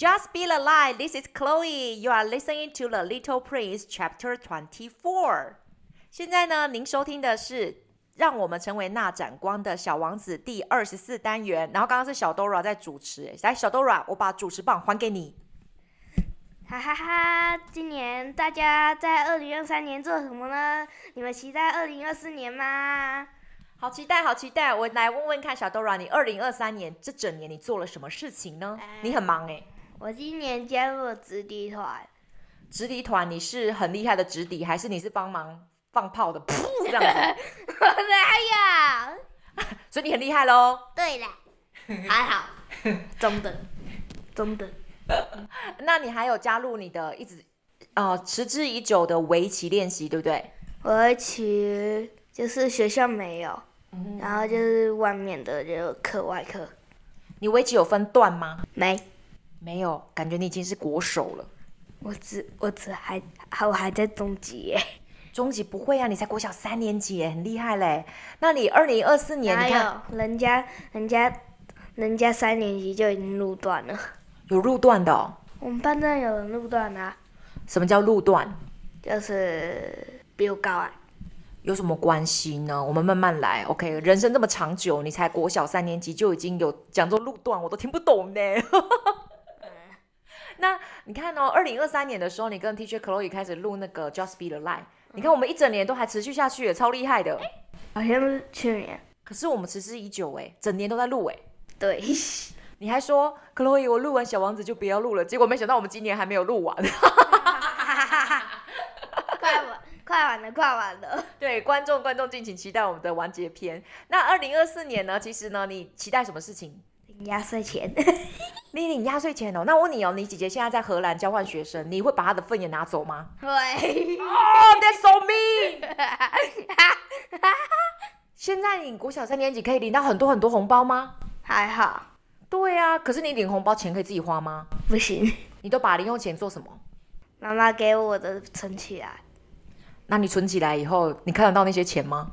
Just Be the Light. This is Chloe. You are listening to The Little Prince, Chapter Twenty-Four. 现在呢，您收听的是《让我们成为那盏光》的小王子第二十四单元。然后刚刚是小 Dora 在主持，来，小 Dora，我把主持棒还给你。哈哈哈！今年大家在二零二三年做什么呢？你们期待二零二四年吗？好期待，好期待！我来问问看，小 Dora，你二零二三年这整年你做了什么事情呢？嗯、你很忙哎。我今年加入了直笛团。直笛团，你是很厉害的直笛，还是你是帮忙放炮的？噗，这样子。我哪有？所以你很厉害喽。对了，还好，中等，中等。那你还有加入你的一直呃持之以久的围棋练习，对不对？围棋就是学校没有，嗯、然后就是外面的就课外课。你围棋有分段吗？没，没有，感觉你已经是国手了。我只我只还还我还在中级耶。中级不会啊，你才国小三年级耶，很厉害嘞。那你二零二四年你看，人家人家人家三年级就已经入段了。有路段的哦，我们班上有人路段啊。什么叫路段？就是比我高啊。有什么关系呢？我们慢慢来，OK。人生这么长久，你才国小三年级就已经有讲做路段，我都听不懂呢。那你看哦，二零二三年的时候，你跟 Teacher Chloe 开始录那个 Just Be the Light，你看我们一整年都还持续下去，也超厉害的。好像是去年。可是我们持之已久哎，整年都在录哎。对。你还说，Chloe，我录完小王子就不要录了，结果没想到我们今年还没有录完。快完，快完了，快完了。对，观众，观众敬请期待我们的完结篇。那二零二四年呢？其实呢，你期待什么事情？领压岁钱。你领压岁钱哦？那我问你哦，你姐姐现在在荷兰交换学生，你会把她的份也拿走吗？会。Oh, that's so mean！现在你国小三年级可以领到很多很多红包吗？还好。对啊，可是你领红包钱可以自己花吗？不行。你都把零用钱做什么？妈妈给我的存起来。那你存起来以后，你看得到那些钱吗？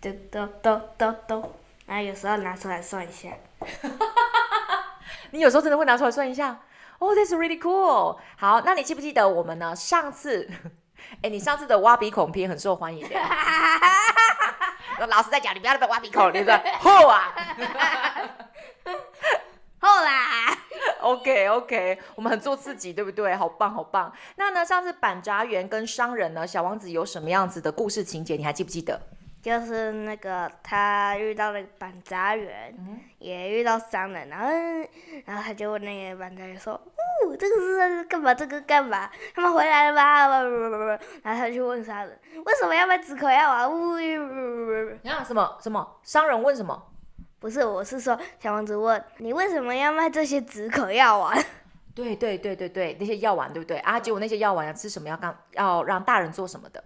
都都都都都，然后有时候拿出来算一下。你有时候真的会拿出来算一下？Oh, that's really cool。好，那你记不记得我们呢？上次，哎，你上次的挖鼻孔片很受欢迎的。老师在讲，你不要再挖鼻孔，你说后啊。后啦，OK OK，我们很做自己，对不对？好棒好棒。那呢，上次板闸员跟商人呢，小王子有什么样子的故事情节？你还记不记得？就是那个他遇到了板杂员，嗯、也遇到商人，然后然后他就问那个板杂员说：“哦，这个是干嘛？这个干嘛？他们回来了吧？” 然后他就问商人：“为什么要卖止咳药啊？”呜，然后什么什么？商人问什么？不是，我是说，小王子问你为什么要卖这些止咳药丸？对对对对对，那些药丸对不对啊？结果那些药丸要吃什么？要干要让大人做什么的？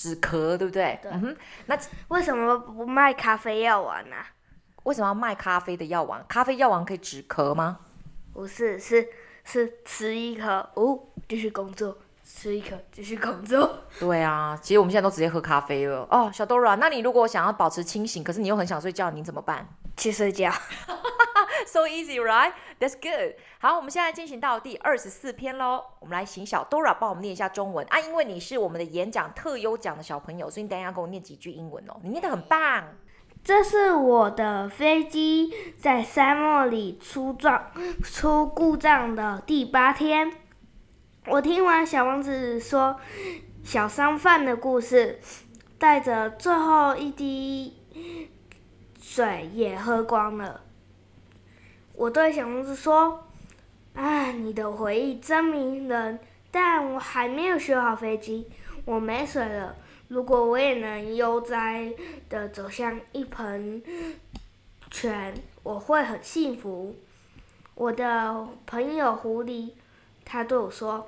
止咳对不对？对。嗯哼，那为什么不卖咖啡药丸呢？为什么要卖咖啡的药丸？咖啡药丸可以止咳吗？不是，是是吃一颗哦，继续工作。吃一颗，继续工作。对啊，其实我们现在都直接喝咖啡了。哦，小 Dora，那你如果想要保持清醒，可是你又很想睡觉，你怎么办？去睡觉。So easy, right? That's good. 好，我们现在进行到第二十四篇喽。我们来请小 Dora 帮我们念一下中文啊，因为你是我们的演讲特优奖的小朋友，所以你等一下要跟我念几句英文哦。你念的很棒。这是我的飞机在沙漠里出状出故障的第八天。我听完小王子说小商贩的故事，带着最后一滴水也喝光了。我对小王子说：“啊，你的回忆真迷人，但我还没有修好飞机，我没水了。如果我也能悠哉地走向一盆泉，我会很幸福。”我的朋友狐狸。他对我说：“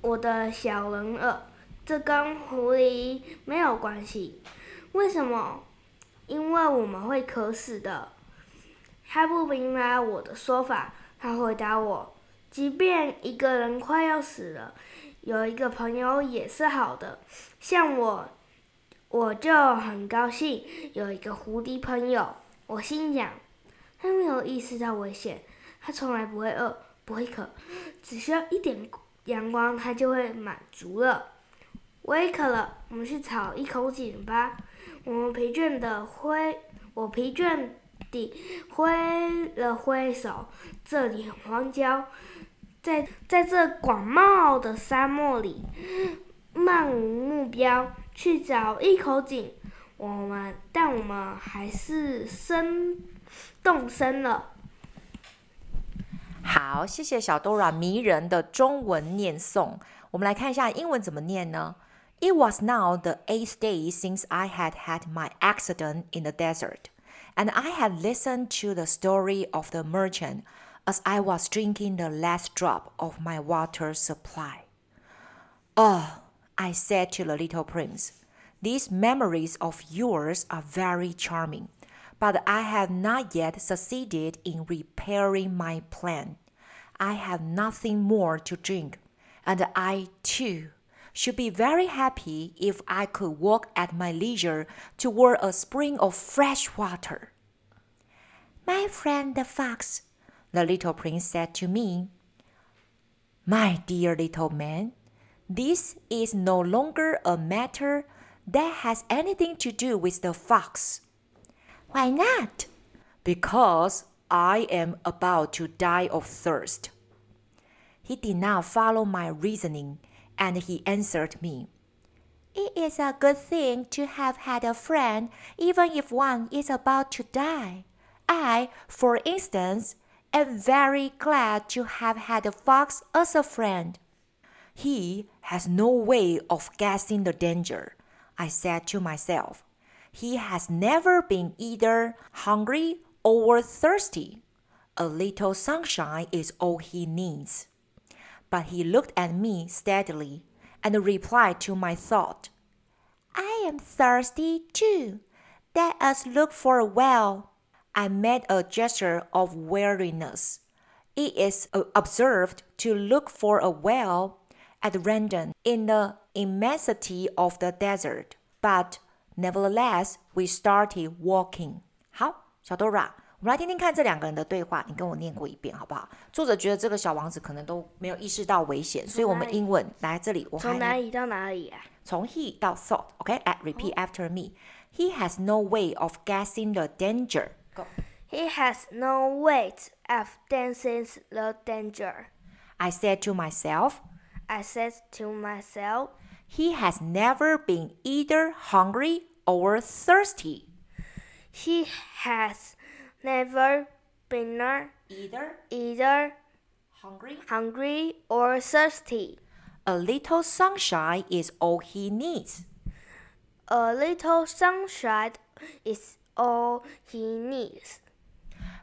我的小人儿，这跟狐狸没有关系。为什么？因为我们会渴死的。”他不明白我的说法。他回答我：“即便一个人快要死了，有一个朋友也是好的。像我，我就很高兴有一个狐狸朋友。我心想，他没有意识到危险，他从来不会饿，不会渴，只需要一点阳光，他就会满足了。我也渴了，我们去找一口井吧。我们疲倦的挥，我疲倦地挥了挥手，这里很荒郊，在在这广袤的沙漠里，漫无目标去找一口井。我们，但我们还是生动身了。好，谢谢小 Dora 迷人的中文念诵。我们来看一下英文怎么念呢？It was now the eighth day since I had had my accident in the desert, and I had listened to the story of the merchant as I was drinking the last drop of my water supply. Oh, I said to the little prince. These memories of yours are very charming, but I have not yet succeeded in repairing my plan. I have nothing more to drink, and I, too, should be very happy if I could walk at my leisure toward a spring of fresh water. My friend the fox, the little prince said to me, My dear little man, this is no longer a matter that has anything to do with the fox. Why not? Because I am about to die of thirst. He did not follow my reasoning, and he answered me. It is a good thing to have had a friend, even if one is about to die. I, for instance, am very glad to have had a fox as a friend. He has no way of guessing the danger I said to myself, he has never been either hungry or thirsty. A little sunshine is all he needs. But he looked at me steadily and replied to my thought, I am thirsty too. Let us look for a well. I made a gesture of weariness. It is uh, observed to look for a well at random in the immensity of the desert, but nevertheless we started walking. 好，小我们来听听看这两个人的对话。你跟我念过一遍好不好？作者觉得这个小王子可能都没有意识到危险，所以我们英文来这里，我从哪里到哪里啊？从 he 到 thought。OK，来 repeat after me. He has no way of guessing the danger. Go. He has no way of guessing the danger. I said to myself. I said to myself, He has never been either hungry or thirsty. He has never been either either hungry hungry or thirsty. A little sunshine is all he needs. A little sunshine is all he needs.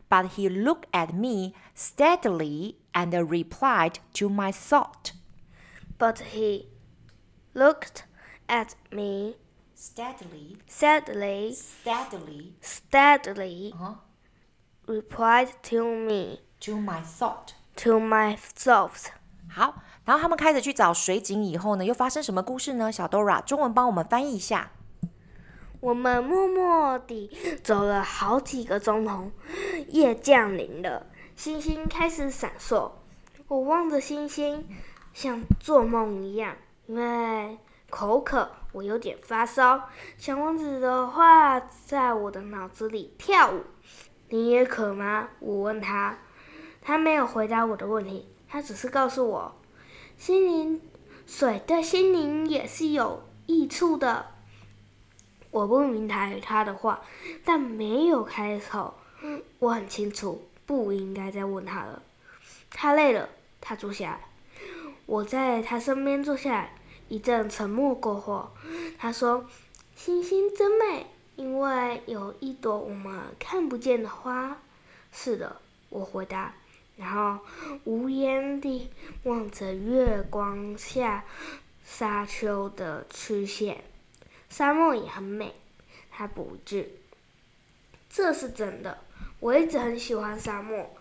But he looked at me steadily and replied to my thought. But he looked at me steadily, steadily, steadily, steadily, uh-huh. Replied to me, to my thought, to my thoughts. 好，然后他们开始去找水井以后呢，又发生什么故事呢？小 Dora，中文帮我们翻译一下。我们默默地走了好几个钟头，夜降临了，星星开始闪烁。我望着星星。像做梦一样，因为口渴，我有点发烧。小王子的话在我的脑子里跳舞。你也渴吗？我问他，他没有回答我的问题，他只是告诉我，心灵水对心灵也是有益处的。我不明白他的话，但没有开口。我很清楚，不应该再问他了。他累了，他坐下来。我在他身边坐下来，一阵沉默过后，他说：“星星真美，因为有一朵我们看不见的花。”是的，我回答，然后无言地望着月光下沙丘的曲线。沙漠也很美，他补句：“这是真的，我一直很喜欢沙漠。”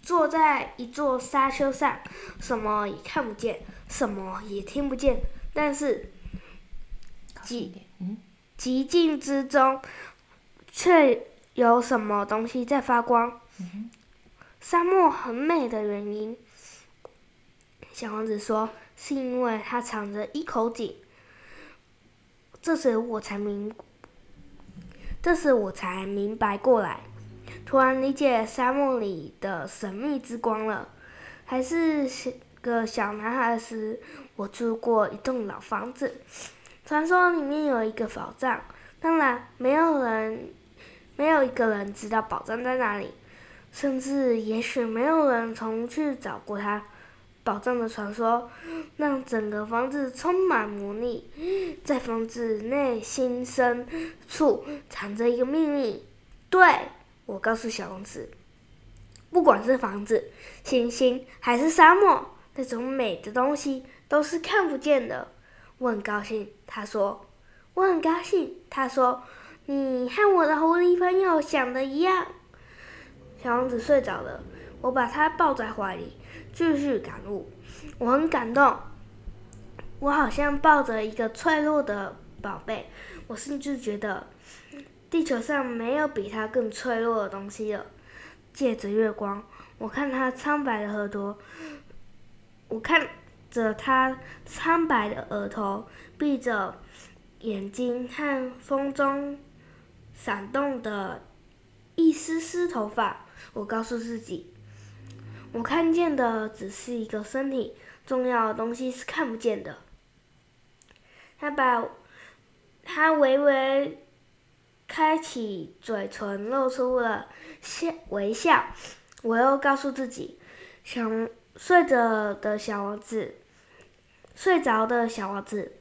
坐在一座沙丘上，什么也看不见，什么也听不见，但是寂寂静之中，却有什么东西在发光？沙漠很美的原因，小王子说，是因为它藏着一口井。这时我才明，这时我才明白过来，突然理解沙漠里的神秘之光了。还是个小男孩时，我住过一栋老房子，传说里面有一个宝藏，当然没有人。没有一个人知道宝藏在哪里，甚至也许没有人从去找过它。宝藏的传说让整个房子充满魔力，在房子内心深处藏着一个秘密。对，我告诉小王子，不管是房子、星星还是沙漠，那种美的东西都是看不见的。我很高兴，他说。我很高兴，他说。你和我的狐狸朋友想的一样。小王子睡着了，我把他抱在怀里，继续感悟。我很感动，我好像抱着一个脆弱的宝贝。我甚至觉得，地球上没有比它更脆弱的东西了。借着月光，我看他苍白的额头，我看着他苍白的额头，闭着眼睛和风中。闪动的一丝丝头发，我告诉自己，我看见的只是一个身体，重要的东西是看不见的。他把，他微微开启嘴唇，露出了笑微笑。我又告诉自己，想睡着的小王子，睡着的小王子，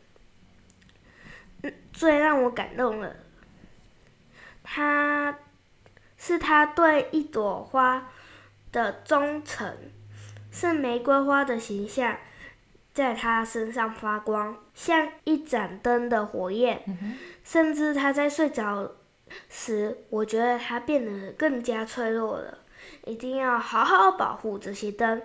最让我感动了。他是他对一朵花的忠诚，是玫瑰花的形象，在他身上发光，像一盏灯的火焰。嗯、甚至他在睡着时，我觉得他变得更加脆弱了。一定要好好保护这些灯，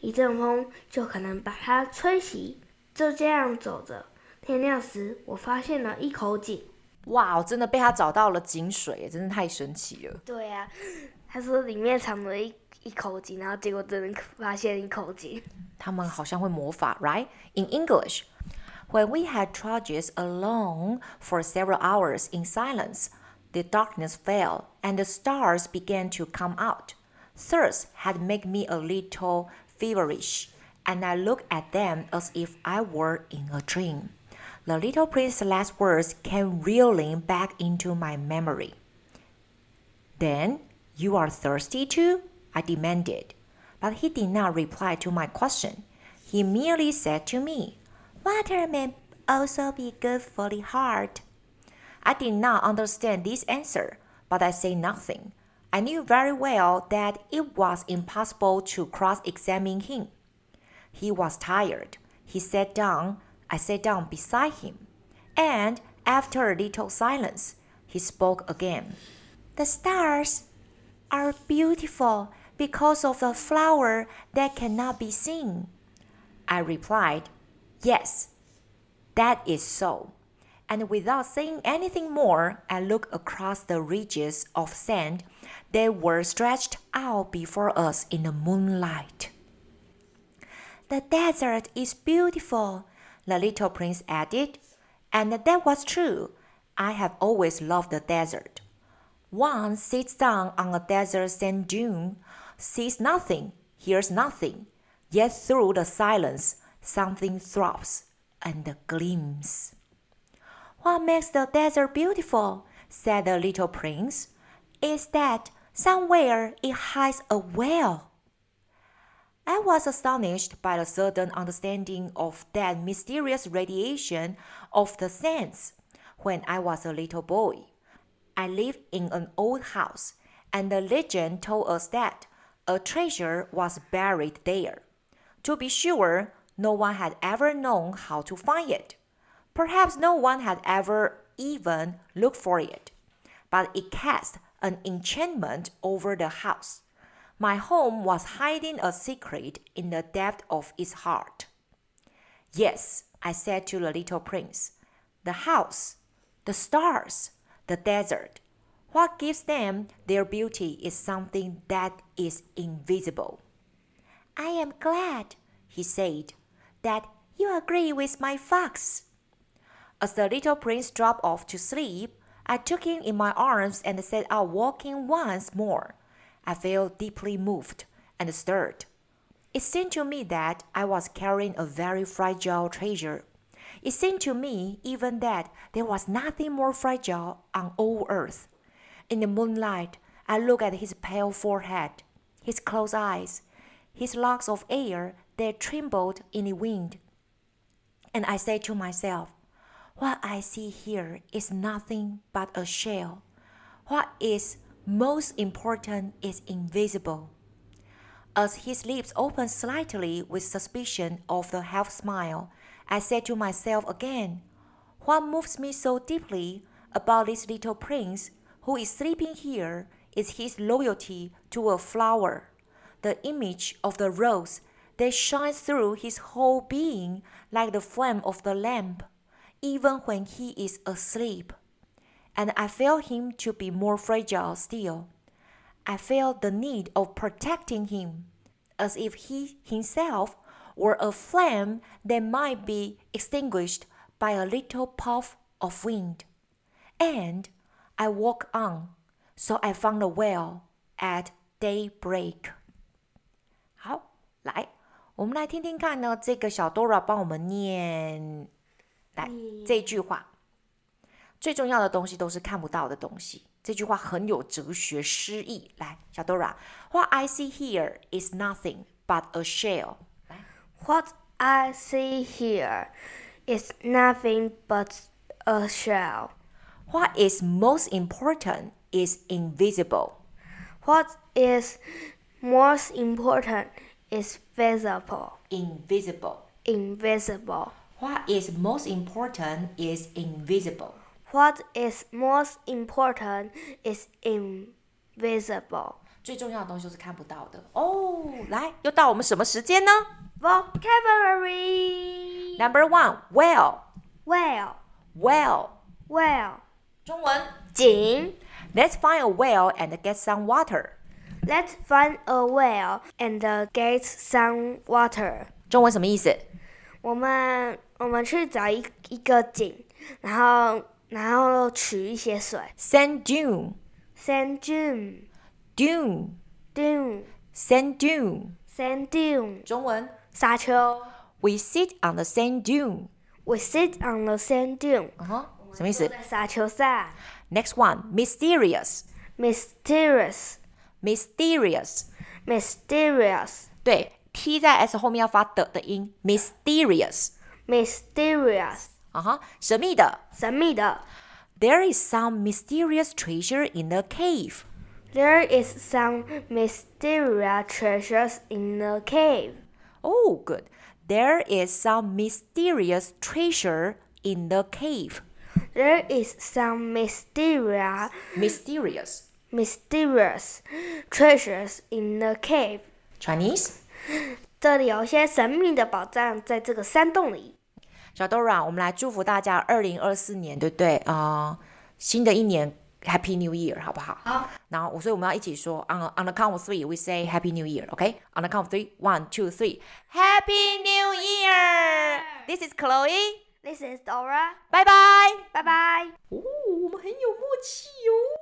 一阵风就可能把它吹熄。就这样走着，天亮时，我发现了一口井。哇，我真的被他找到了井水，真的太神奇了。对呀、啊，他说里面藏了一一口井，然后结果真的发现一口井。他们好像会魔法，right? In English, when we had trudges along for several hours in silence, the darkness fell and the stars began to come out. Thirst had made me a little feverish, and I looked at them as if I were in a dream. The little prince's last words came reeling back into my memory. Then, you are thirsty too? I demanded. But he did not reply to my question. He merely said to me, Water may also be good for the heart. I did not understand this answer, but I said nothing. I knew very well that it was impossible to cross examine him. He was tired. He sat down I sat down beside him, and after a little silence, he spoke again. The stars are beautiful because of the flower that cannot be seen. I replied, Yes, that is so. And without saying anything more, I looked across the ridges of sand that were stretched out before us in the moonlight. The desert is beautiful, the little prince added, and that was true. I have always loved the desert. One sits down on a desert sand dune, sees nothing, hears nothing, yet through the silence something throbs and gleams. What makes the desert beautiful, said the little prince, is that somewhere it hides a well. I was astonished by the sudden understanding of that mysterious radiation of the sands. When I was a little boy, I lived in an old house, and the legend told us that a treasure was buried there. To be sure, no one had ever known how to find it. Perhaps no one had ever even looked for it, but it cast an enchantment over the house. My home was hiding a secret in the depth of its heart. Yes, I said to the little prince, the house, the stars, the desert. What gives them their beauty is something that is invisible. I am glad, he said, that you agree with my fox. As the little prince dropped off to sleep, I took him in my arms and set out walking once more. I felt deeply moved and stirred. It seemed to me that I was carrying a very fragile treasure. It seemed to me even that there was nothing more fragile on all earth. In the moonlight, I looked at his pale forehead, his closed eyes, his locks of hair that trembled in the wind. And I said to myself, What I see here is nothing but a shell. What is most important is invisible. As his lips opened slightly with suspicion of the half smile, I said to myself again, What moves me so deeply about this little prince who is sleeping here is his loyalty to a flower, the image of the rose that shines through his whole being like the flame of the lamp, even when he is asleep. And I felt him to be more fragile still. I felt the need of protecting him, as if he himself were a flame that might be extinguished by a little puff of wind. And I walked on, so I found a well at daybreak. 好，来，我们来听听看呢，这个小 Dora 帮我们念， 来这句话。最重要的东西都是看不到的东西。这句话很有哲学诗意。来，小 Dora，What I see here is nothing but a shell。来，What I see here is nothing but a shell。What is most important is invisible. What is most important is visible. Invisible. Invisible. What is most important is invisible. What is most important is invisible. 最重要的东西就是看不到的哦。来，又到我们什么时间呢？Vocabulary. Number one, well. Well. Well. Well. 中文井。Let's find a well and get some water. Let's find a well and get some water. 中文什么意思？我们 我们去找一一个井，然后然后取一些水。Sand dune. Sand dune. Dune. Dune. Sand dune. Sand dune. 中文沙丘。We sit on the sand dune. We sit on the sand dune. 嗯哼，什么意思？在沙丘上。Next one, mysterious. Mysterious. Mysterious. Mysterious. 对，t 在 s 后面要发的的音，mysterious。Mysterious. 啊哈，神秘的。神秘的。 There is some mysterious treasure in the cave. There is some mysterious treasures in the cave. Oh, good. There is some mysterious treasure in the cave. There is some mysterious Mysterious. mysterious treasures in the cave. Chinese. 这里有一些神秘的宝藏在这个山洞里。 小 Dora，我们来祝福大家二零二四年，对不对啊、呃？新的一年 Happy New Year，好不好？好。然后，所以我们要一起说，on on the count of three, we say Happy New Year, OK? On the count of three, one, two, three, Happy New Year! This is Chloe. This is Dora. 拜拜。拜拜。哦，我们很有默契哦。